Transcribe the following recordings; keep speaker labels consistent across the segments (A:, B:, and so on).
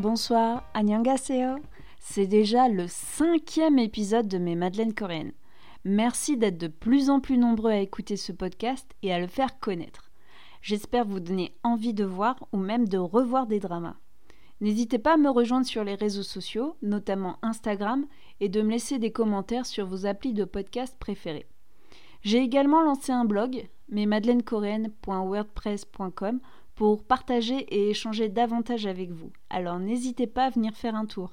A: bonsoir, annyeonghaseyo. C'est déjà le cinquième épisode de mes Madeleines coréennes. Merci d'être de plus en plus nombreux à écouter ce podcast et à le faire connaître. J'espère vous donner envie de voir ou même de revoir des dramas. N'hésitez pas à me rejoindre sur les réseaux sociaux, notamment Instagram, et de me laisser des commentaires sur vos applis de podcast préférés. J'ai également lancé un blog, mesmadeleinecoréennes.wordpress.com, pour partager et échanger davantage avec vous. Alors n'hésitez pas à venir faire un tour.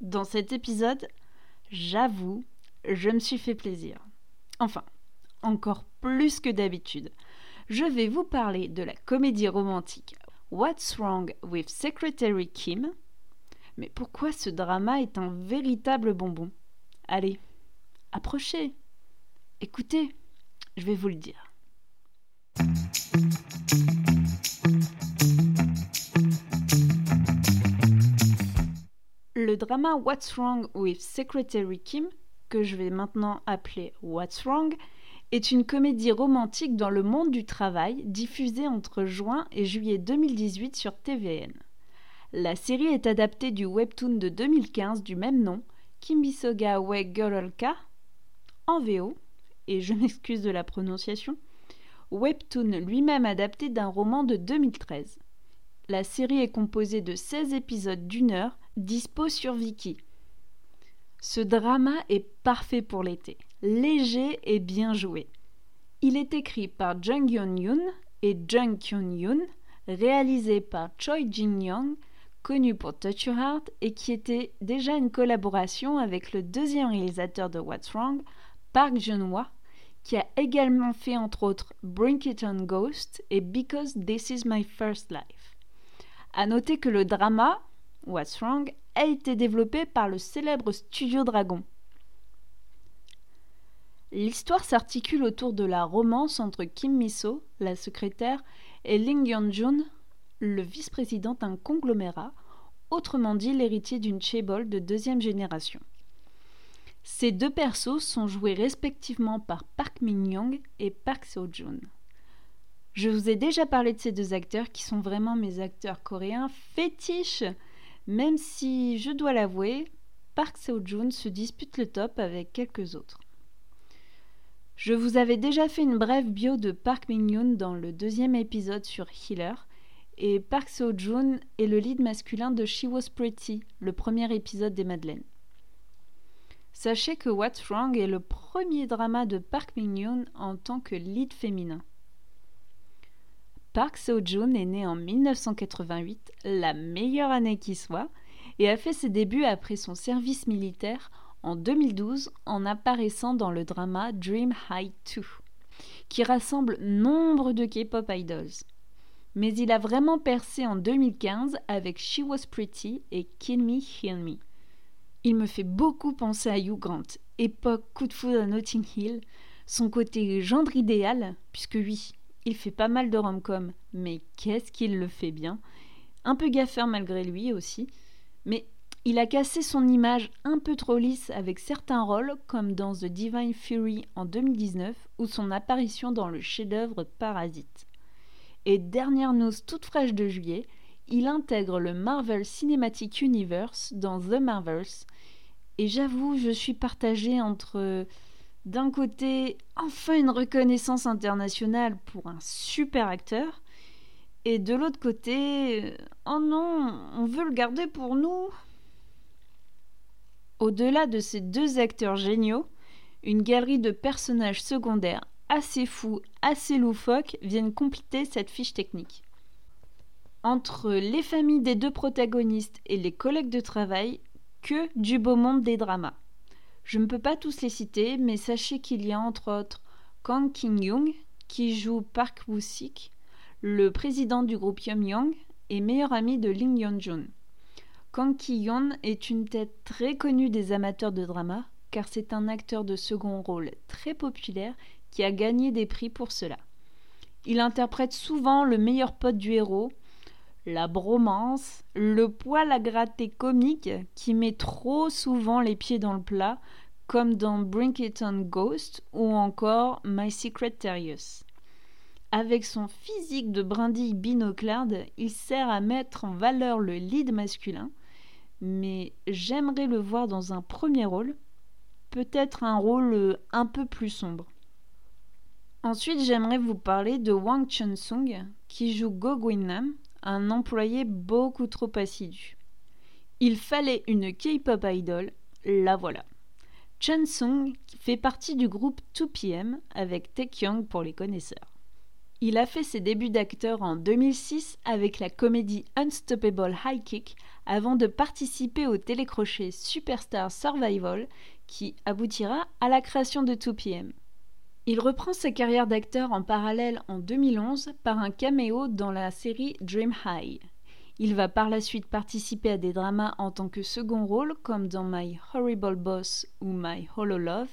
A: Dans cet épisode, j'avoue, je me suis fait plaisir. Enfin, encore plus que d'habitude. Je vais vous parler de la comédie romantique What's Wrong with Secretary Kim? Mais pourquoi ce drama est un véritable bonbon? Allez, approchez, écoutez, je vais vous le dire. Drama What's Wrong with Secretary Kim, que je vais maintenant appeler What's Wrong, est une comédie romantique dans le monde du travail diffusée entre juin et juillet 2018 sur TVN. La série est adaptée du webtoon de 2015 du même nom, Kimbisoga we Girlka, en VO, et je m'excuse de la prononciation, webtoon lui-même adapté d'un roman de 2013. La série est composée de 16 épisodes d'une heure dispo sur Viki. Ce drama est parfait pour l'été, léger et bien joué. Il est écrit par Jung Yeon Yoon et Jung Kyun Yoon, réalisé par Choi Jin Young, connu pour Touch Your Heart et qui était déjà une collaboration avec le deuxième réalisateur de What's Wrong, Park Jun-hwa, qui a également fait entre autres Bring It On Ghost et Because This Is My First Life. À noter que le drama, What's Wrong a été développé par le célèbre Studio Dragon. L'histoire s'articule autour de la romance entre Kim Miso, la secrétaire, et Ling Yeon-jun, le vice-président d'un conglomérat, autrement dit l'héritier d'une chaebol de deuxième génération. Ces deux persos sont joués respectivement par Park Min-young et Park Seo-joon. Je vous ai déjà parlé de ces deux acteurs qui sont vraiment mes acteurs coréens fétiches même si, je dois l'avouer, Park Seo-joon se dispute le top avec quelques autres. Je vous avais déjà fait une brève bio de Park Min-yoon dans le deuxième épisode sur Healer, et Park Seo-joon est le lead masculin de She Was Pretty, le premier épisode des Madeleines. Sachez que What's Wrong est le premier drama de Park Min-yoon en tant que lead féminin. Park Seo-joon est né en 1988, la meilleure année qui soit, et a fait ses débuts après son service militaire en 2012 en apparaissant dans le drama Dream High 2, qui rassemble nombre de K-pop idols. Mais il a vraiment percé en 2015 avec She Was Pretty et Kill Me, Heal Me. Il me fait beaucoup penser à Hugh Grant, époque coup de foudre à Notting Hill, son côté gendre idéal, puisque oui, il fait pas mal de rom-com, mais qu'est-ce qu'il le fait bien Un peu gaffeur malgré lui aussi, mais il a cassé son image un peu trop lisse avec certains rôles, comme dans The Divine Fury en 2019 ou son apparition dans le chef-d'œuvre Parasite. Et dernière news toute fraîche de juillet, il intègre le Marvel Cinematic Universe dans The Marvels. Et j'avoue, je suis partagée entre d'un côté, enfin une reconnaissance internationale pour un super acteur, et de l'autre côté, oh non, on veut le garder pour nous. Au-delà de ces deux acteurs géniaux, une galerie de personnages secondaires assez fous, assez loufoques viennent compléter cette fiche technique. Entre les familles des deux protagonistes et les collègues de travail, que du beau monde des dramas. Je ne peux pas tous les citer, mais sachez qu'il y a entre autres Kang King-young, qui joue Park Woo-sik, le président du groupe Young et meilleur ami de Ling Yeon-jun. Kang Ki-yeon est une tête très connue des amateurs de drama, car c'est un acteur de second rôle très populaire qui a gagné des prix pour cela. Il interprète souvent le meilleur pote du héros, la bromance, le poil à gratter comique qui met trop souvent les pieds dans le plat, comme dans Bring It On Ghost ou encore My Secret Terriers. Avec son physique de brindille binoclarde, il sert à mettre en valeur le lead masculin, mais j'aimerais le voir dans un premier rôle, peut-être un rôle un peu plus sombre. Ensuite, j'aimerais vous parler de Wang Chun-sung, qui joue Go Guin-nam, un employé beaucoup trop assidu. Il fallait une K-pop idol, la voilà. Chun-sung fait partie du groupe 2PM avec Taekyung pour les connaisseurs. Il a fait ses débuts d'acteur en 2006 avec la comédie Unstoppable High Kick avant de participer au télécrochet Superstar Survival qui aboutira à la création de 2PM. Il reprend sa carrière d'acteur en parallèle en 2011 par un caméo dans la série Dream High. Il va par la suite participer à des dramas en tant que second rôle comme dans My Horrible Boss ou My Hollow Love,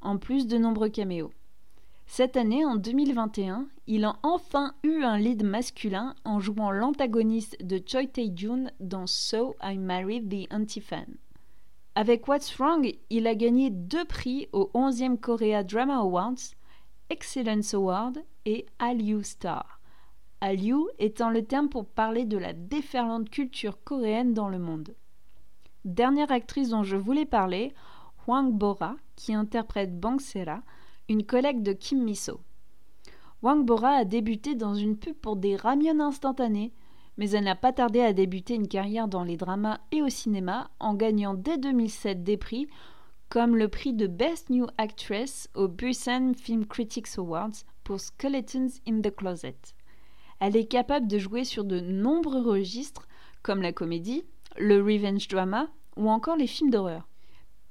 A: en plus de nombreux caméos. Cette année, en 2021, il a enfin eu un lead masculin en jouant l'antagoniste de Choi Tae-jun dans So I Married the Anti-Fan. Avec What's Wrong, il a gagné deux prix au 11e Korea Drama Awards, Excellence Award et Hallyu Star. Hallyu étant le terme pour parler de la déferlante culture coréenne dans le monde. Dernière actrice dont je voulais parler, Hwang Bora, qui interprète Bang Sera, une collègue de Kim Miso. Wang Bora a débuté dans une pub pour des ramyeon instantanés, mais elle n'a pas tardé à débuter une carrière dans les dramas et au cinéma en gagnant dès 2007 des prix comme le prix de Best New Actress au Busan Film Critics Awards pour Skeletons in the Closet. Elle est capable de jouer sur de nombreux registres comme la comédie, le revenge drama ou encore les films d'horreur.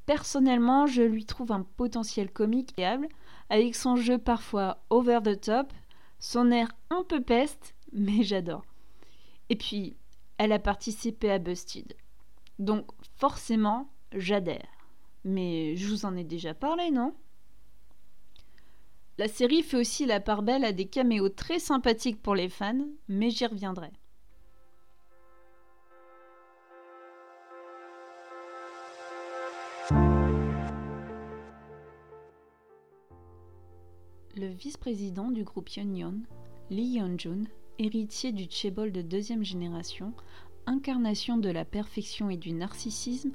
A: Personnellement, je lui trouve un potentiel comique fiable, avec son jeu parfois over the top, son air un peu peste, mais j'adore. Et puis, elle a participé à Busted. Donc, forcément, j'adhère. Mais je vous en ai déjà parlé, non? La série fait aussi la part belle à des caméos très sympathiques pour les fans, mais j'y reviendrai. Le vice-président du groupe Yeonyeon, Lee Yeon-jun, héritier du Chebol de deuxième génération, incarnation de la perfection et du narcissisme,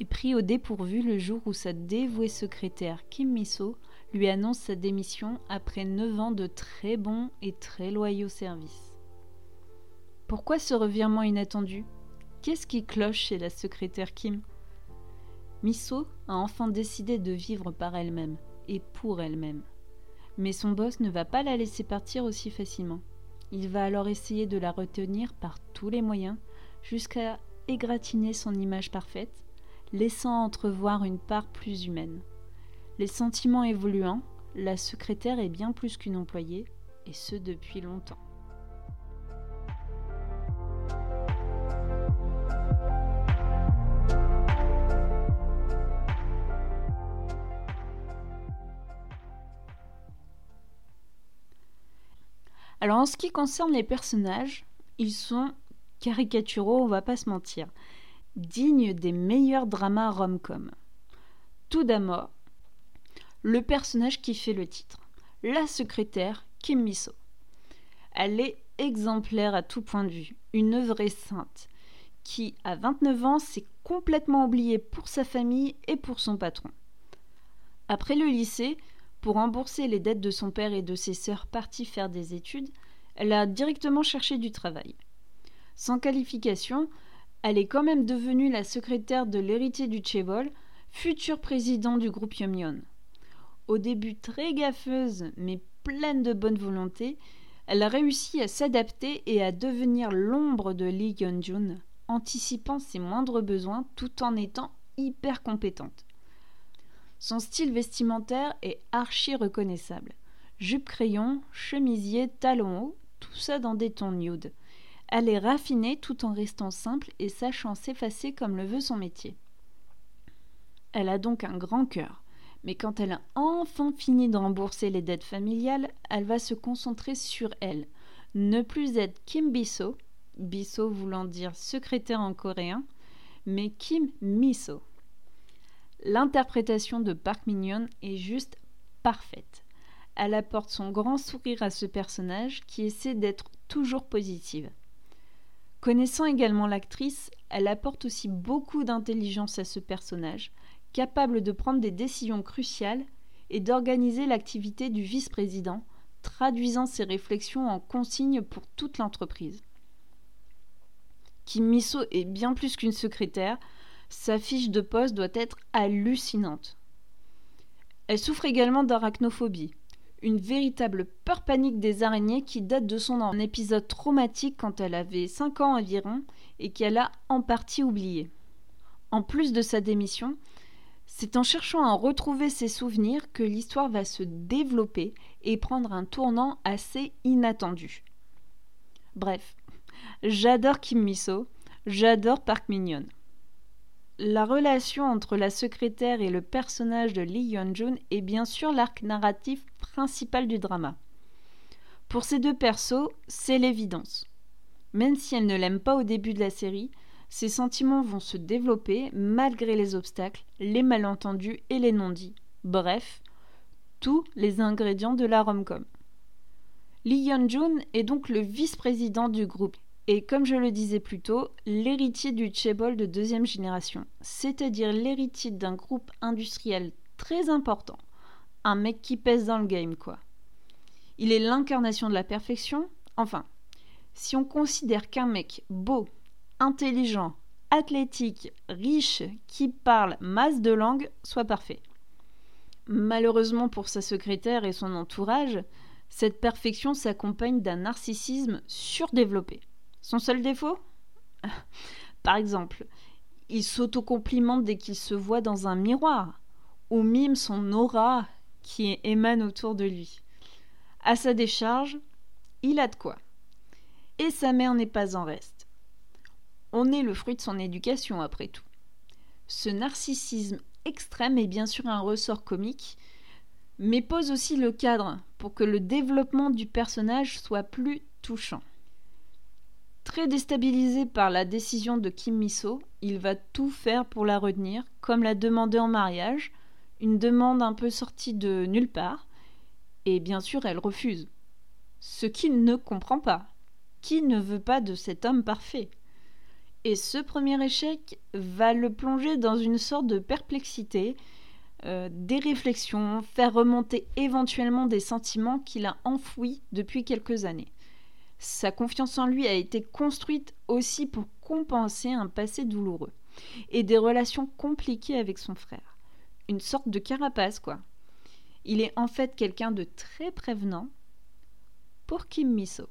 A: est pris au dépourvu le jour où sa dévouée secrétaire Kim Miso lui annonce sa démission après 9 ans de très bons et très loyaux services. Pourquoi ce revirement inattendu? Qu'est-ce qui cloche chez la secrétaire Kim? Miso a enfin décidé de vivre par elle-même et pour elle-même. Mais son boss ne va pas la laisser partir aussi facilement. Il va alors essayer de la retenir par tous les moyens jusqu'à égratigner son image parfaite, laissant entrevoir une part plus humaine. Les sentiments évoluant, la secrétaire est bien plus qu'une employée, et ce depuis longtemps. Alors en ce qui concerne les personnages, ils sont caricaturaux, on va pas se mentir, dignes des meilleurs dramas rom-com. Tout d'abord, le personnage qui fait le titre, la secrétaire Kim Miso. Elle est exemplaire à tout point de vue, une vraie sainte, qui, à 29 ans, s'est complètement oubliée pour sa famille et pour son patron. Après le lycée, pour rembourser les dettes de son père et de ses sœurs parties faire des études, elle a directement cherché du travail. Sans qualification, elle est quand même devenue la secrétaire de l'héritier du Chebol, futur président du groupe Yomyon. Au début très gaffeuse, mais pleine de bonne volonté, elle a réussi à s'adapter et à devenir l'ombre de Lee Yeon-jun, anticipant ses moindres besoins tout en étant hyper compétente. Son style vestimentaire est archi reconnaissable. Jupe crayon, chemisier, talons hauts, tout ça dans des tons nude. Elle est raffinée tout en restant simple et sachant s'effacer comme le veut son métier. Elle a donc un grand cœur, mais quand elle a enfin fini de rembourser les dettes familiales, elle va se concentrer sur elle, ne plus être Kim Biso, Biso voulant dire secrétaire en coréen, mais Kim Miso. L'interprétation de Park Mignon est juste parfaite. elle apporte son grand sourire à ce personnage qui essaie d'être toujours positive. Connaissant également l'actrice, elle apporte aussi beaucoup d'intelligence à ce personnage, capable de prendre des décisions cruciales et d'organiser l'activité du vice-président, traduisant ses réflexions en consignes pour toute l'entreprise. Kim Miso est bien plus qu'une secrétaire, sa fiche de poste doit être hallucinante. Elle souffre également d'arachnophobie, une véritable peur panique des araignées qui date de son épisode traumatique quand elle avait 5 ans environ et qu'elle a en partie oublié. En plus de sa démission, c'est en cherchant à retrouver ses souvenirs que l'histoire va se développer et prendre un tournant assez inattendu. Bref, j'adore Kim Miso, j'adore Park Mignon. La relation entre la secrétaire et le personnage de Lee Yeon-jun est bien sûr l'arc narratif principal du drama. Pour ces deux persos, c'est l'évidence. Même si elle ne l'aime pas au début de la série, ses sentiments vont se développer malgré les obstacles, les malentendus et les non-dits. Bref, tous les ingrédients de la rom-com. Lee Yeon-jun est donc le vice-président du groupe et comme je le disais plus tôt, l'héritier du Chebol de deuxième génération, c'est-à-dire l'héritier d'un groupe industriel très important, un mec qui pèse dans le game quoi. Il est l'incarnation de la perfection, enfin, si on considère qu'un mec beau, intelligent, athlétique, riche, qui parle masse de langues soit parfait. Malheureusement pour sa secrétaire et son entourage, cette perfection s'accompagne d'un narcissisme surdéveloppé. Son seul défaut Par exemple, il s'autocomplimente dès qu'il se voit dans un miroir, ou mime son aura qui émane autour de lui. À sa décharge, il a de quoi. Et sa mère n'est pas en reste. On est le fruit de son éducation, après tout. Ce narcissisme extrême est bien sûr un ressort comique, mais pose aussi le cadre pour que le développement du personnage soit plus touchant. Très déstabilisé par la décision de Kim Miso, il va tout faire pour la retenir, comme l'a demandé en mariage, une demande un peu sortie de nulle part, et bien sûr elle refuse. Ce qu'il ne comprend pas. Qui ne veut pas de cet homme parfait? Et ce premier échec va le plonger dans une sorte de perplexité, euh, des réflexions, faire remonter éventuellement des sentiments qu'il a enfouis depuis quelques années. Sa confiance en lui a été construite aussi pour compenser un passé douloureux et des relations compliquées avec son frère. Une sorte de carapace, quoi. Il est en fait quelqu'un de très prévenant pour Kim Miso.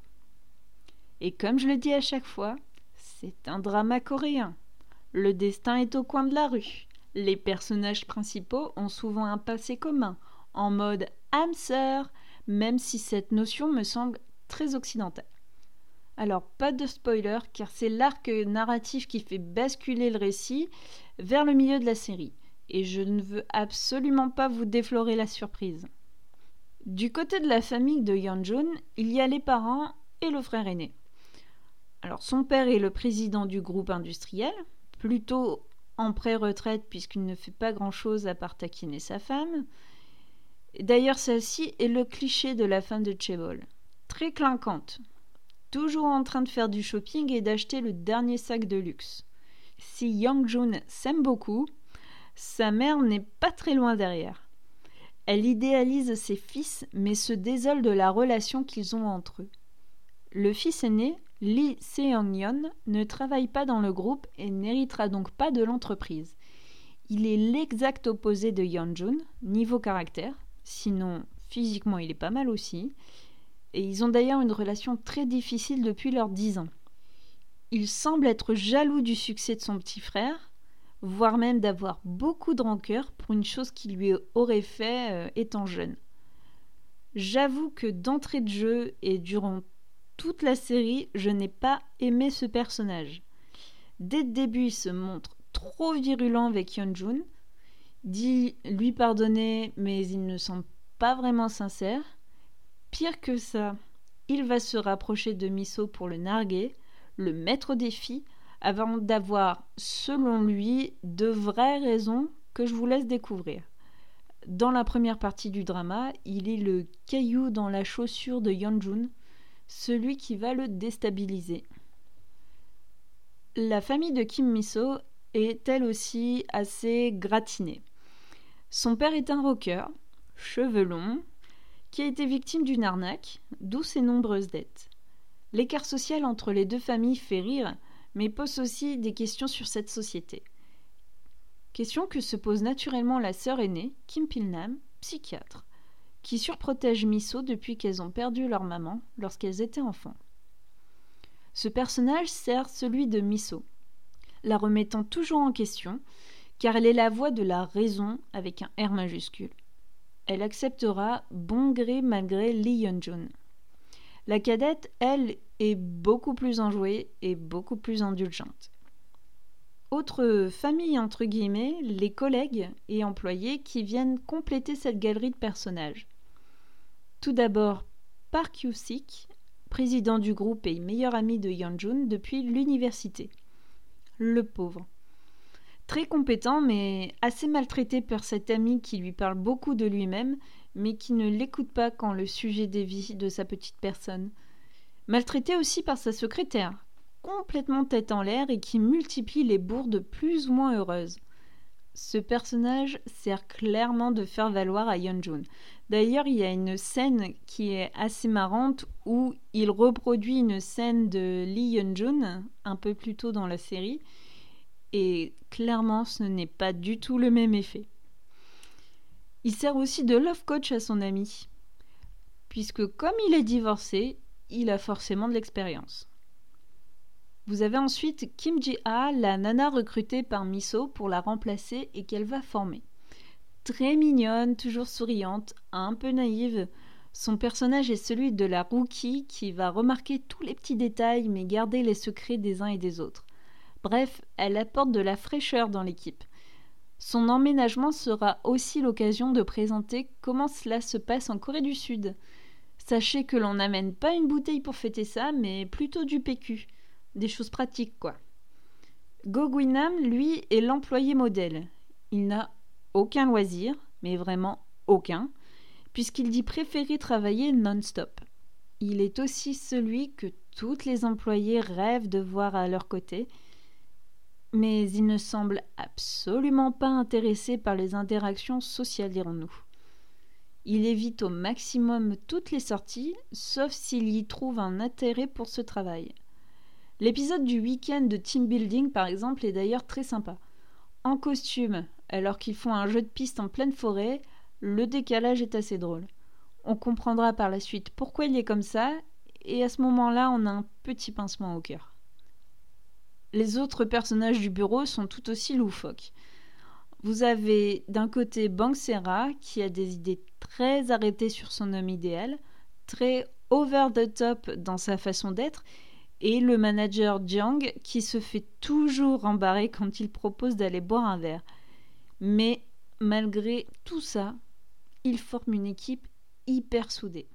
A: Et comme je le dis à chaque fois, c'est un drama coréen. Le destin est au coin de la rue. Les personnages principaux ont souvent un passé commun, en mode âme sœur, même si cette notion me semble très occidentale. Alors, pas de spoiler, car c'est l'arc narratif qui fait basculer le récit vers le milieu de la série. Et je ne veux absolument pas vous déflorer la surprise. Du côté de la famille de Yeonjun, il y a les parents et le frère aîné. Alors, son père est le président du groupe industriel, plutôt en pré-retraite puisqu'il ne fait pas grand-chose à part taquiner sa femme. D'ailleurs, celle-ci est le cliché de la femme de Chebol. Très clinquante, toujours en train de faire du shopping et d'acheter le dernier sac de luxe. Si Yang Jun s'aime beaucoup, sa mère n'est pas très loin derrière. Elle idéalise ses fils mais se désole de la relation qu'ils ont entre eux. Le fils aîné, Lee Seong-yeon, ne travaille pas dans le groupe et n'héritera donc pas de l'entreprise. Il est l'exact opposé de Jun, niveau caractère, sinon physiquement il est pas mal aussi, et ils ont d'ailleurs une relation très difficile depuis leurs dix ans. Il semble être jaloux du succès de son petit frère, voire même d'avoir beaucoup de rancœur pour une chose qu'il lui aurait fait euh, étant jeune. J'avoue que d'entrée de jeu et durant toute la série, je n'ai pas aimé ce personnage. Dès le début, il se montre trop virulent avec Yeonjun, dit lui pardonner, mais il ne semble pas vraiment sincère. Pire que ça, il va se rapprocher de Miso pour le narguer, le mettre au défi, avant d'avoir, selon lui, de vraies raisons que je vous laisse découvrir. Dans la première partie du drama, il est le caillou dans la chaussure de Yeonjun, celui qui va le déstabiliser. La famille de Kim Miso est elle aussi assez gratinée. Son père est un rocker, cheveux longs, qui a été victime d'une arnaque, d'où ses nombreuses dettes. L'écart social entre les deux familles fait rire, mais pose aussi des questions sur cette société. Question que se pose naturellement la sœur aînée, Kim Pilnam, psychiatre, qui surprotège Miso depuis qu'elles ont perdu leur maman lorsqu'elles étaient enfants. Ce personnage sert celui de Miso, la remettant toujours en question, car elle est la voix de la raison avec un R majuscule. Elle acceptera bon gré malgré Lee Yeon-jun. La cadette, elle, est beaucoup plus enjouée et beaucoup plus indulgente. Autre famille entre guillemets, les collègues et employés qui viennent compléter cette galerie de personnages. Tout d'abord, Park Yoo-sik, président du groupe et meilleur ami de Yeonjun depuis l'université. Le pauvre. Très compétent, mais assez maltraité par cet ami qui lui parle beaucoup de lui-même, mais qui ne l'écoute pas quand le sujet dévie de sa petite personne. Maltraité aussi par sa secrétaire, complètement tête en l'air et qui multiplie les bourdes plus ou moins heureuses. Ce personnage sert clairement de faire valoir à Yeonjun. D'ailleurs, il y a une scène qui est assez marrante où il reproduit une scène de Lee Yeon-jun un peu plus tôt dans la série et clairement ce n'est pas du tout le même effet. Il sert aussi de love coach à son ami puisque comme il est divorcé, il a forcément de l'expérience. Vous avez ensuite Kim Ji-ha, la nana recrutée par Miso pour la remplacer et qu'elle va former. Très mignonne, toujours souriante, un peu naïve, son personnage est celui de la rookie qui va remarquer tous les petits détails mais garder les secrets des uns et des autres. Bref, elle apporte de la fraîcheur dans l'équipe. Son emménagement sera aussi l'occasion de présenter comment cela se passe en Corée du Sud. Sachez que l'on n'amène pas une bouteille pour fêter ça, mais plutôt du PQ des choses pratiques, quoi. Go lui, est l'employé modèle. Il n'a aucun loisir, mais vraiment aucun, puisqu'il dit préférer travailler non-stop. Il est aussi celui que toutes les employés rêvent de voir à leur côté, mais il ne semble absolument pas intéressé par les interactions sociales, dirons-nous. Il évite au maximum toutes les sorties, sauf s'il y trouve un intérêt pour ce travail. L'épisode du week-end de team building, par exemple, est d'ailleurs très sympa. En costume, alors qu'ils font un jeu de piste en pleine forêt, le décalage est assez drôle. On comprendra par la suite pourquoi il est comme ça, et à ce moment-là, on a un petit pincement au cœur. Les autres personnages du bureau sont tout aussi loufoques. Vous avez d'un côté Banksera, qui a des idées très arrêtées sur son homme idéal, très over the top dans sa façon d'être, et le manager Jiang qui se fait toujours embarrer quand il propose d'aller boire un verre. Mais malgré tout ça, ils forment une équipe hyper soudée.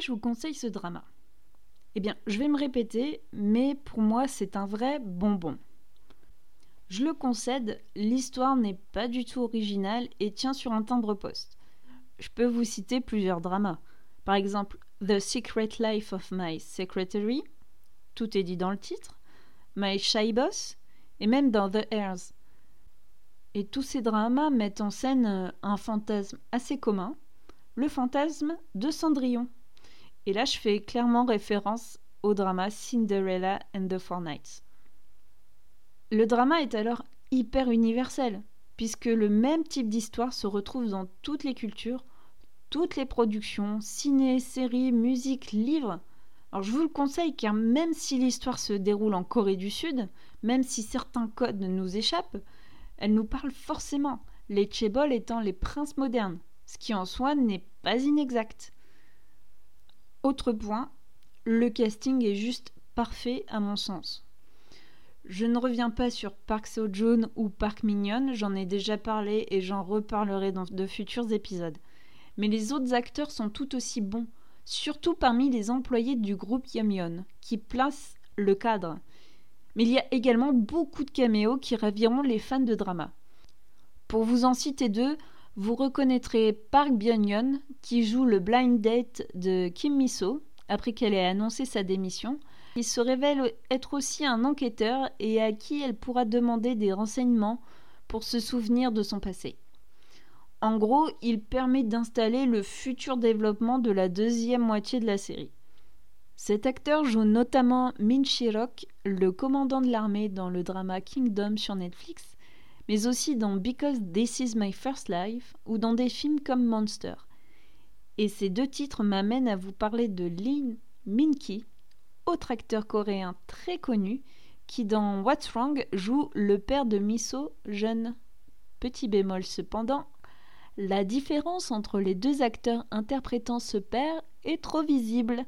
A: Je vous conseille ce drama? Eh bien, je vais me répéter, mais pour moi, c'est un vrai bonbon. Je le concède, l'histoire n'est pas du tout originale et tient sur un timbre-poste. Je peux vous citer plusieurs dramas. Par exemple, The Secret Life of My Secretary, tout est dit dans le titre, My Shy Boss, et même dans The Heirs. Et tous ces dramas mettent en scène euh, un fantasme assez commun, le fantasme de Cendrillon. Et là, je fais clairement référence au drama Cinderella and the Four Knights. Le drama est alors hyper universel, puisque le même type d'histoire se retrouve dans toutes les cultures, toutes les productions, ciné, séries, musique, livres. Alors je vous le conseille car même si l'histoire se déroule en Corée du Sud, même si certains codes nous échappent, elle nous parle forcément, les Chebol étant les princes modernes, ce qui en soi n'est pas inexact. Autre point, le casting est juste parfait à mon sens. Je ne reviens pas sur Park Seo-joon ou Park Min-yeon, j'en ai déjà parlé et j'en reparlerai dans de futurs épisodes. Mais les autres acteurs sont tout aussi bons, surtout parmi les employés du groupe Yamyeon, qui placent le cadre. Mais il y a également beaucoup de caméos qui raviront les fans de drama. Pour vous en citer deux, vous reconnaîtrez Park Byung-yeon, qui joue le blind date de Kim Miso, après qu'elle ait annoncé sa démission, il se révèle être aussi un enquêteur et à qui elle pourra demander des renseignements pour se souvenir de son passé. En gros, il permet d'installer le futur développement de la deuxième moitié de la série. Cet acteur joue notamment Min Shirok, le commandant de l'armée dans le drama Kingdom sur Netflix, mais aussi dans Because This Is My First Life ou dans des films comme Monster. Et ces deux titres m'amènent à vous parler de Lin Minki, autre acteur coréen très connu, qui dans What's Wrong joue le père de Miso jeune. Petit bémol cependant, la différence entre les deux acteurs interprétant ce père est trop visible.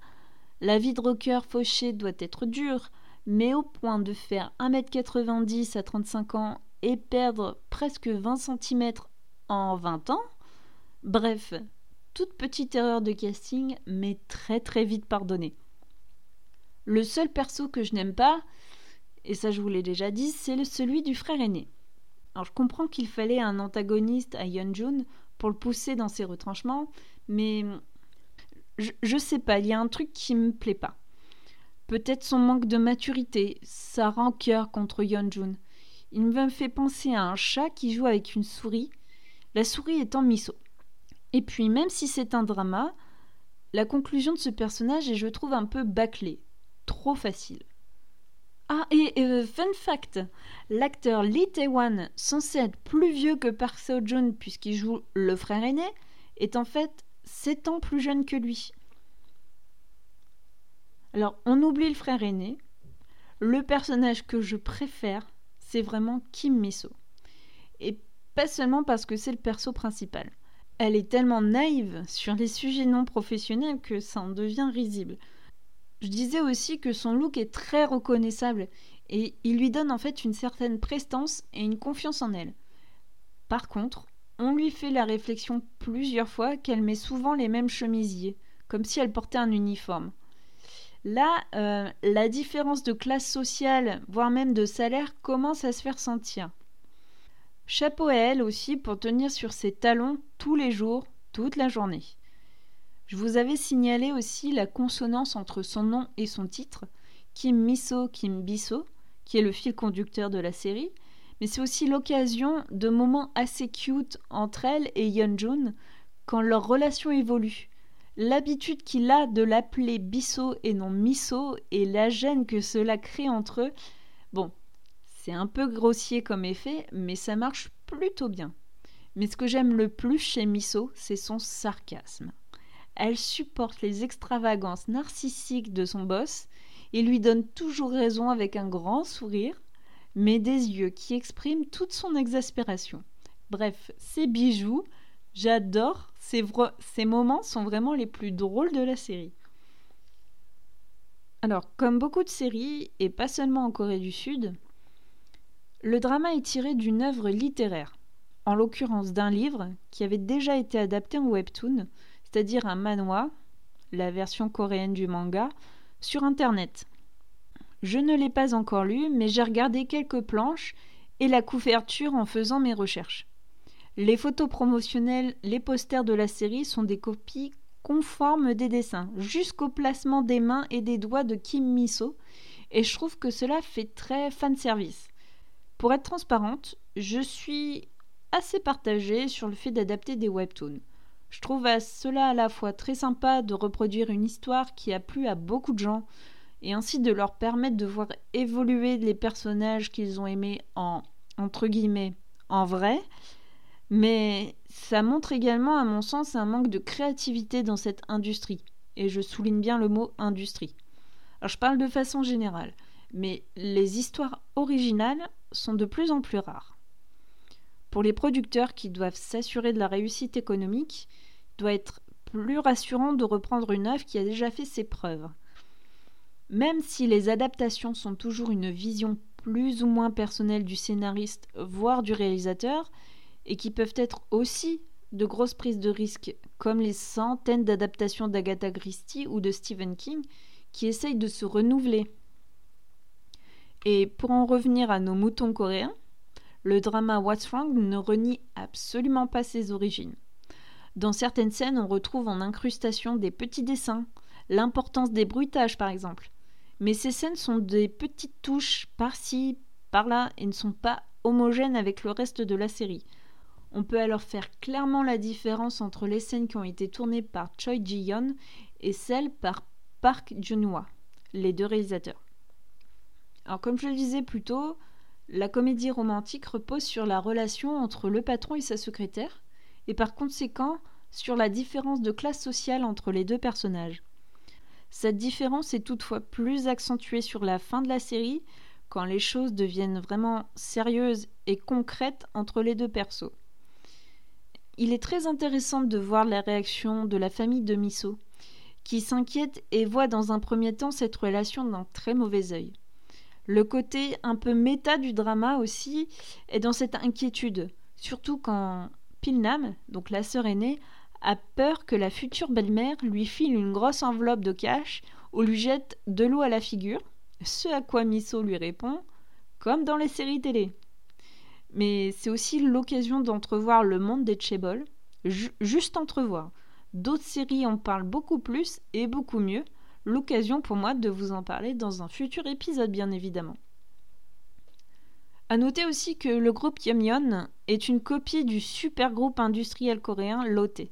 A: La vie de rocker fauché doit être dure, mais au point de faire 1m90 à 35 ans et perdre presque 20 cm en 20 ans Bref, toute petite erreur de casting, mais très très vite pardonnée. Le seul perso que je n'aime pas, et ça je vous l'ai déjà dit, c'est celui du frère aîné. Alors je comprends qu'il fallait un antagoniste à Yeonjun pour le pousser dans ses retranchements, mais je, sais pas, il y a un truc qui me plaît pas. Peut-être son manque de maturité, sa rancœur contre Yeonjun. Il me fait penser à un chat qui joue avec une souris, la souris étant Miso. Et puis, même si c'est un drama, la conclusion de ce personnage est, je trouve, un peu bâclée trop facile. Ah, et euh, fun fact, l'acteur Lee Tae-wan, censé être plus vieux que Park Seo-joon puisqu'il joue le frère aîné, est en fait 7 ans plus jeune que lui. Alors, on oublie le frère aîné. Le personnage que je préfère, c'est vraiment Kim Miso. Et pas seulement parce que c'est le perso principal. Elle est tellement naïve sur les sujets non professionnels que ça en devient risible. Je disais aussi que son look est très reconnaissable et il lui donne en fait une certaine prestance et une confiance en elle. Par contre, on lui fait la réflexion plusieurs fois qu'elle met souvent les mêmes chemisiers, comme si elle portait un uniforme. Là, euh, la différence de classe sociale, voire même de salaire, commence à se faire sentir. Chapeau à elle aussi pour tenir sur ses talons tous les jours, toute la journée. Je vous avais signalé aussi la consonance entre son nom et son titre, Kim Miso Kim Biso, qui est le fil conducteur de la série, mais c'est aussi l'occasion de moments assez cute entre elle et Yeonjun quand leur relation évolue. L'habitude qu'il a de l'appeler Biso et non Miso et la gêne que cela crée entre eux, bon, c'est un peu grossier comme effet, mais ça marche plutôt bien. Mais ce que j'aime le plus chez Miso, c'est son sarcasme. Elle supporte les extravagances narcissiques de son boss et lui donne toujours raison avec un grand sourire, mais des yeux qui expriment toute son exaspération. Bref, ces bijoux, j'adore, ces, moments sont vraiment les plus drôles de la série. Alors, comme beaucoup de séries, et pas seulement en Corée du Sud, le drama est tiré d'une œuvre littéraire, en l'occurrence d'un livre qui avait déjà été adapté en webtoon, c'est-à-dire un manhwa, la version coréenne du manga, sur Internet. Je ne l'ai pas encore lu, mais j'ai regardé quelques planches et la couverture en faisant mes recherches. Les photos promotionnelles, les posters de la série sont des copies conformes des dessins, jusqu'au placement des mains et des doigts de Kim Miso, et je trouve que cela fait très fan service. Pour être transparente, je suis assez partagée sur le fait d'adapter des webtoons. Je trouve cela à la fois très sympa de reproduire une histoire qui a plu à beaucoup de gens et ainsi de leur permettre de voir évoluer les personnages qu'ils ont aimés en en vrai, mais ça montre également à mon sens un manque de créativité dans cette industrie et je souligne bien le mot industrie. Alors je parle de façon générale, mais les histoires originales sont de plus en plus rares. Pour les producteurs qui doivent s'assurer de la réussite économique, il doit être plus rassurant de reprendre une œuvre qui a déjà fait ses preuves. Même si les adaptations sont toujours une vision plus ou moins personnelle du scénariste, voire du réalisateur, et qui peuvent être aussi de grosses prises de risques, comme les centaines d'adaptations d'Agatha Christie ou de Stephen King, qui essayent de se renouveler. Et pour en revenir à nos moutons coréens, le drama What's Wrong ne renie absolument pas ses origines. Dans certaines scènes, on retrouve en incrustation des petits dessins, l'importance des bruitages par exemple. Mais ces scènes sont des petites touches par-ci, par-là et ne sont pas homogènes avec le reste de la série. On peut alors faire clairement la différence entre les scènes qui ont été tournées par Choi Ji-yeon et celles par Park Jun-hwa, les deux réalisateurs. Alors comme je le disais plus tôt, la comédie romantique repose sur la relation entre le patron et sa secrétaire, et par conséquent sur la différence de classe sociale entre les deux personnages. Cette différence est toutefois plus accentuée sur la fin de la série, quand les choses deviennent vraiment sérieuses et concrètes entre les deux persos. Il est très intéressant de voir la réaction de la famille de Miso, qui s'inquiète et voit dans un premier temps cette relation d'un très mauvais œil. Le côté un peu méta du drama aussi est dans cette inquiétude, surtout quand Pilnam, donc la sœur aînée, a peur que la future belle-mère lui file une grosse enveloppe de cash ou lui jette de l'eau à la figure, ce à quoi Miso lui répond comme dans les séries télé. Mais c'est aussi l'occasion d'entrevoir le monde des Chebol, juste entrevoir. D'autres séries en parlent beaucoup plus et beaucoup mieux, l'occasion pour moi de vous en parler dans un futur épisode, bien évidemment. À noter aussi que le groupe Yamyeon est une copie du super groupe industriel coréen Lotte.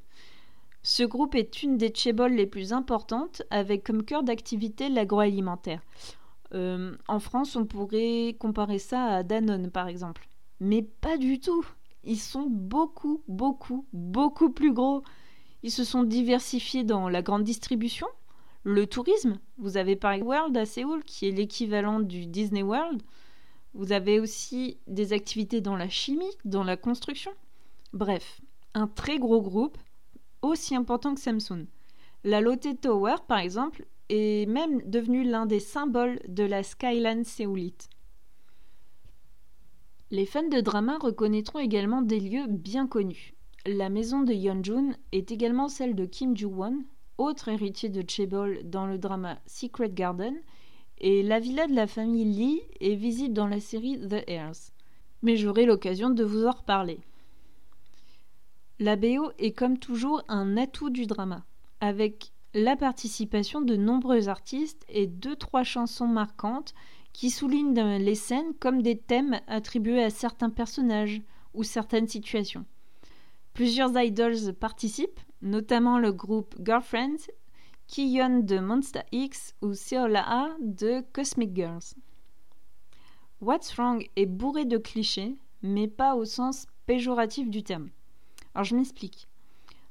A: Ce groupe est une des chaebols les plus importantes, avec comme cœur d'activité l'agroalimentaire. Euh, en France, on pourrait comparer ça à Danone, par exemple. Mais pas du tout. Ils sont beaucoup, beaucoup, beaucoup plus gros. Ils se sont diversifiés dans la grande distribution, le tourisme, vous avez Paris World à Séoul, qui est l'équivalent du Disney World. Vous avez aussi des activités dans la chimie, dans la construction. Bref, un très gros groupe, aussi important que Samsung. La Lotte Tower, par exemple, est même devenu l'un des symboles de la skyline séoulite. Les fans de drama reconnaîtront également des lieux bien connus. La maison de Yeonjun est également celle de Kim Joo-won, autre héritier de Chebol dans le drama Secret Garden, et la villa de la famille Lee est visible dans la série The Heirs. Mais j'aurai l'occasion de vous en reparler. La BO est comme toujours un atout du drama, avec la participation de nombreux artistes et deux trois chansons marquantes qui soulignent les scènes comme des thèmes attribués à certains personnages ou certaines situations. Plusieurs idols participent, notamment le groupe Girlfriends, Kiyon de Monster X ou Seola de Cosmic Girls. What's Wrong est bourré de clichés, mais pas au sens péjoratif du terme. Alors je m'explique.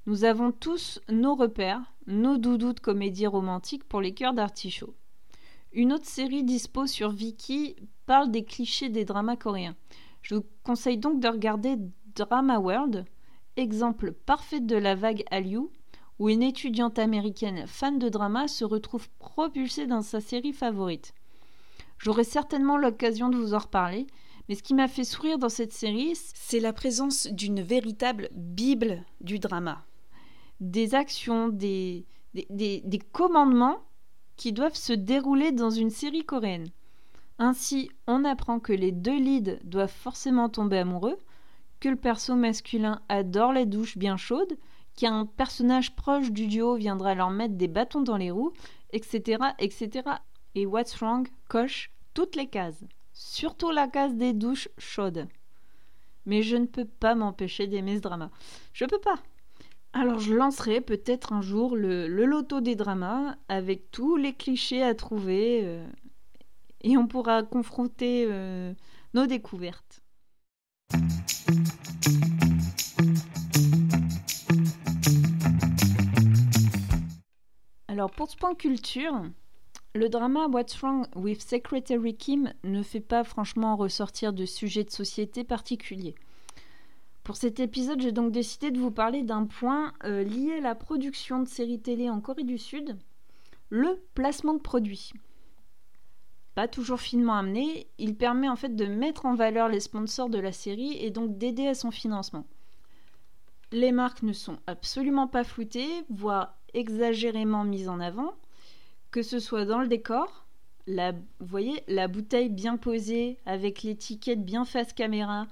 A: Nous avons tous nos repères, nos doudous de comédie romantique pour les cœurs d'artichaut. Une autre série dispo sur Viki parle des clichés des dramas coréens. Je vous conseille donc de regarder Drama World, exemple parfait de la vague Hallyu, où une étudiante américaine fan de drama se retrouve propulsée dans sa série favorite. J'aurai certainement l'occasion de vous en reparler, mais ce qui m'a fait sourire dans cette série, c'est la présence d'une véritable Bible du drama. Des actions, des, des, commandements qui doivent se dérouler dans une série coréenne. Ainsi, on apprend que les deux leads doivent forcément tomber amoureux, que le perso masculin adore les douches bien chaudes, qu'un personnage proche du duo viendra leur mettre des bâtons dans les roues, etc., etc. Et What's Wrong? Coche toutes les cases, surtout la case des douches chaudes. Mais je ne peux pas m'empêcher d'aimer ce drama. Je peux pas. Alors je lancerai peut-être un jour le, loto des dramas avec tous les clichés à trouver euh, et on pourra confronter euh, nos découvertes. Alors pour ce point culture, le drama What's Wrong with Secretary Kim ne fait pas franchement ressortir de sujets de société particuliers. Pour cet épisode, j'ai donc décidé de vous parler d'un point euh, lié à la production de séries télé en Corée du Sud, le placement de produits. Pas toujours finement amené, il permet en fait de mettre en valeur les sponsors de la série et donc d'aider à son financement. Les marques ne sont absolument pas floutées, voire exagérément mises en avant, que ce soit dans le décor, vous voyez, la bouteille bien posée avec l'étiquette bien face caméra,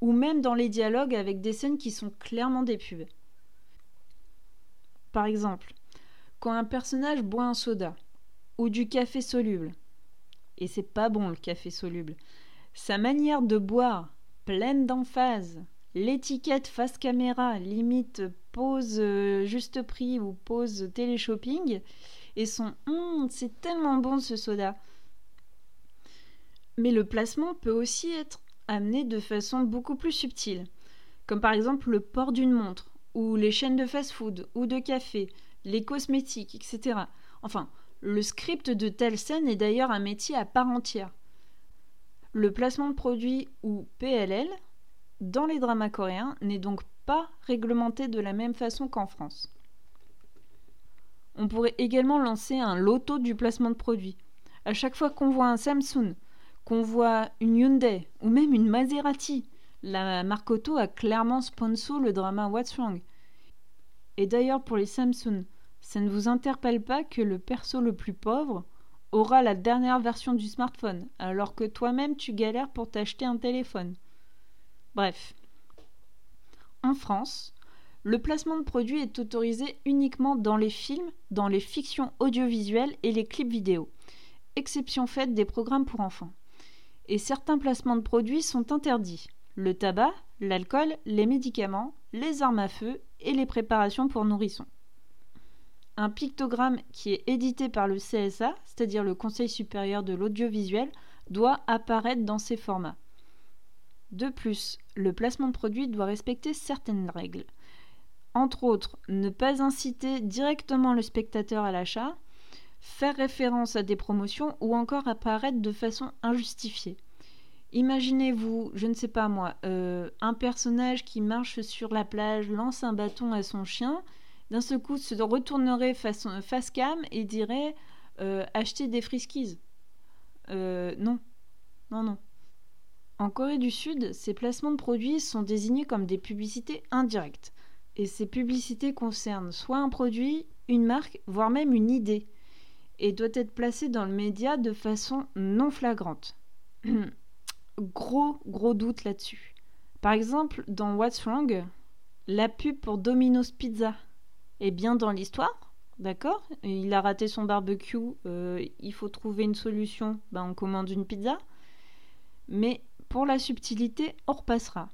A: ou même dans les dialogues avec des scènes qui sont clairement des pubs. Par exemple, quand un personnage boit un soda ou du café soluble, et c'est pas bon le café soluble, sa manière de boire, pleine d'emphase, l'étiquette face caméra, limite pause euh, juste prix ou pause téléshopping, et son hum, c'est tellement bon ce soda. Mais le placement peut aussi être amené de façon beaucoup plus subtile, comme par exemple le port d'une montre, ou les chaînes de fast-food, ou de café, les cosmétiques, etc. Enfin, le script de telle scène est d'ailleurs un métier à part entière. Le placement de produit, ou PLL, dans les dramas coréens n'est donc pas réglementé de la même façon qu'en France. On pourrait également lancer un loto du placement de produit. À chaque fois qu'on voit un Samsung, qu'on voit une Hyundai ou même une Maserati. La marque auto a clairement sponsor le drama What's Wrong. Et d'ailleurs pour les Samsung, ça ne vous interpelle pas que le perso le plus pauvre aura la dernière version du smartphone, alors que toi-même tu galères pour t'acheter un téléphone. Bref. En France, le placement de produits est autorisé uniquement dans les films, dans les fictions audiovisuelles et les clips vidéo, exception faite des programmes pour enfants et certains placements de produits sont interdits. Le tabac, l'alcool, les médicaments, les armes à feu et les préparations pour nourrissons. Un pictogramme qui est édité par le CSA, c'est-à-dire le Conseil supérieur de l'audiovisuel, doit apparaître dans ces formats. De plus, le placement de produits doit respecter certaines règles. Entre autres, ne pas inciter directement le spectateur à l'achat, faire référence à des promotions ou encore apparaître de façon injustifiée. Imaginez-vous, je ne sais pas moi, euh, un personnage qui marche sur la plage, lance un bâton à son chien, d'un seul coup se retournerait face, face cam et dirait euh, acheter des friskies. Euh, non, non, non. En Corée du Sud, ces placements de produits sont désignés comme des publicités indirectes. Et ces publicités concernent soit un produit, une marque, voire même une idée et doit être placé dans le média de façon non flagrante. gros, gros doute là-dessus. Par exemple, dans What's Wrong, la pub pour Domino's Pizza est bien dans l'histoire, d'accord? Il a raté son barbecue, euh, il faut trouver une solution, ben on commande une pizza. Mais pour la subtilité, on repassera.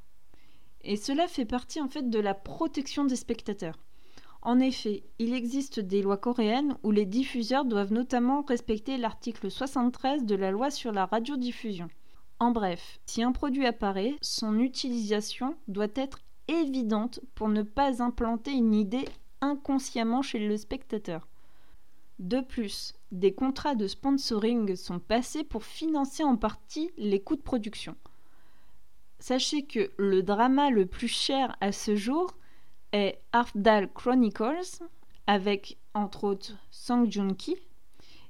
A: Et cela fait partie en fait de la protection des spectateurs. En effet, il existe des lois coréennes où les diffuseurs doivent notamment respecter l'article 73 de la loi sur la radiodiffusion. En bref, si un produit apparaît, son utilisation doit être évidente pour ne pas implanter une idée inconsciemment chez le spectateur. De plus, des contrats de sponsoring sont passés pour financer en partie les coûts de production. Sachez que le drama le plus cher à ce jour est Arfdal Chronicles avec entre autres Song Joong-ki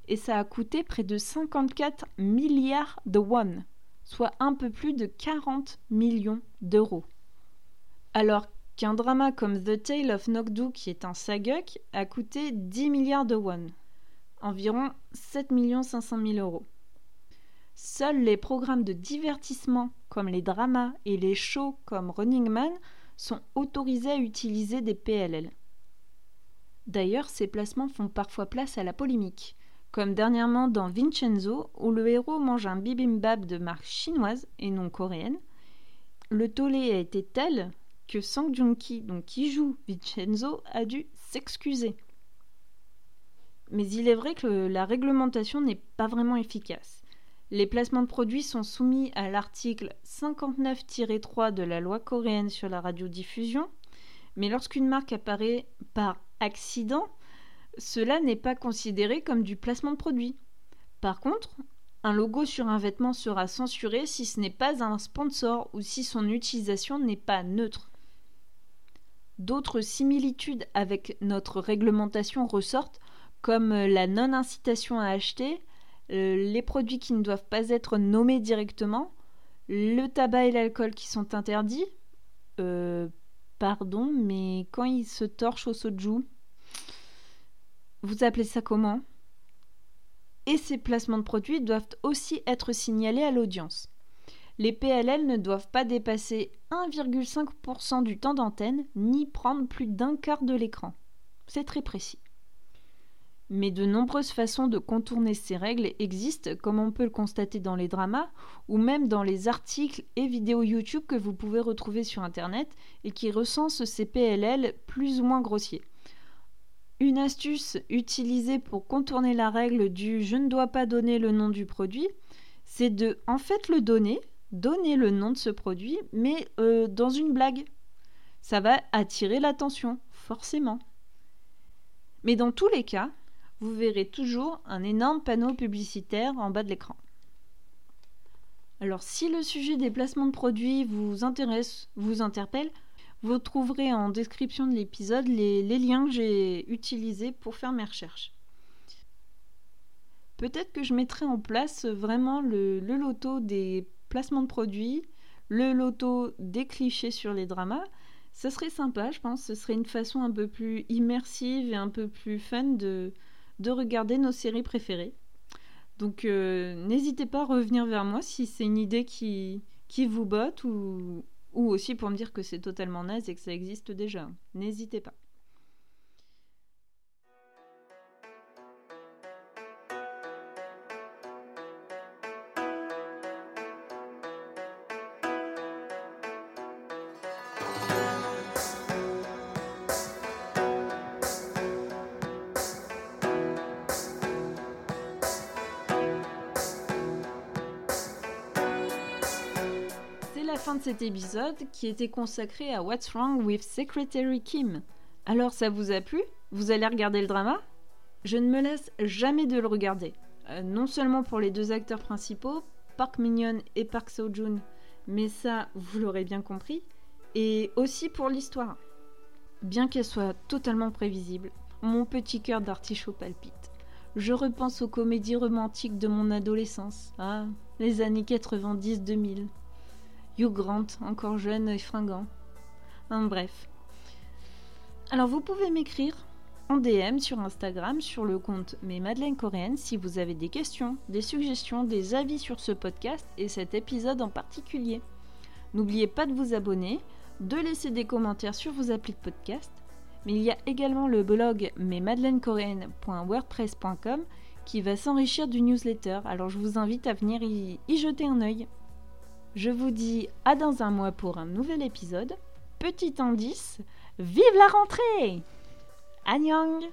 A: et ça a coûté près de 54 milliards de won, soit un peu plus de 40 millions d'euros. Alors, qu'un drama comme The Tale of Nokdu, qui est un saguk, a coûté 10 milliards de won, environ 7 500 000 euros. Seuls les programmes de divertissement comme les dramas et les shows comme Running Man sont autorisés à utiliser des PLL. D'ailleurs, ces placements font parfois place à la polémique, comme dernièrement dans Vincenzo, où le héros mange un bibimbap de marque chinoise et non coréenne. Le tollé a été tel que Sang Joong-ki, donc qui joue Vincenzo, a dû s'excuser. Mais il est vrai que la réglementation n'est pas vraiment efficace. Les placements de produits sont soumis à l'article 59-3 de la loi coréenne sur la radiodiffusion, mais lorsqu'une marque apparaît par accident, cela n'est pas considéré comme du placement de produit. Par contre, un logo sur un vêtement sera censuré si ce n'est pas un sponsor ou si son utilisation n'est pas neutre. D'autres similitudes avec notre réglementation ressortent, comme la non-incitation à acheter, les produits qui ne doivent pas être nommés directement, le tabac et l'alcool qui sont interdits. Euh, pardon, mais quand ils se torchent au soju, vous appelez ça comment? Et ces placements de produits doivent aussi être signalés à l'audience. Les PLL ne doivent pas dépasser 1,5% du temps d'antenne ni prendre plus d'un quart de l'écran. C'est très précis. Mais de nombreuses façons de contourner ces règles existent, comme on peut le constater dans les dramas, ou même dans les articles et vidéos YouTube que vous pouvez retrouver sur Internet et qui recensent ces PLL plus ou moins grossiers. Une astuce utilisée pour contourner la règle du je ne dois pas donner le nom du produit, c'est de en fait le donner, donner le nom de ce produit, mais euh, dans une blague. Ça va attirer l'attention, forcément. Mais dans tous les cas, vous verrez toujours un énorme panneau publicitaire en bas de l'écran. Alors si le sujet des placements de produits vous intéresse, vous interpelle, vous trouverez en description de l'épisode les, liens que j'ai utilisés pour faire mes recherches. Peut-être que je mettrai en place vraiment le, le, loto des placements de produits, le loto des clichés sur les dramas. Ce serait sympa, je pense. Ce serait une façon un peu plus immersive et un peu plus fun de, de regarder nos séries préférées. Donc euh, n'hésitez pas à revenir vers moi si c'est une idée qui, qui vous botte ou, ou aussi pour me dire que c'est totalement naze et que ça existe déjà. N'hésitez pas. Cet épisode qui était consacré à What's Wrong with Secretary Kim. Alors ça vous a plu? Vous allez regarder le drama? Je ne me laisse jamais de le regarder. Euh, non seulement pour les deux acteurs principaux, Park Min-young et Park Seo-joon, mais ça, vous l'aurez bien compris, et aussi pour l'histoire. Bien qu'elle soit totalement prévisible, mon petit cœur d'artichaut palpite. Je repense aux comédies romantiques de mon adolescence, ah, les années 90-2000. Hugh Grant, encore jeune et fringant. bref. Alors vous pouvez m'écrire en DM sur Instagram sur le compte Mes Madeleines Coréennes si vous avez des questions, des suggestions, des avis sur ce podcast et cet épisode en particulier. N'oubliez pas de vous abonner, de laisser des commentaires sur vos applis de podcast, mais il y a également le blog mesmadeleinescoréennes.wordpress.com qui va s'enrichir du newsletter, alors je vous invite à venir y, y jeter un œil. Je vous dis à dans un mois pour un nouvel épisode. Petit indice, vive la rentrée Annyeong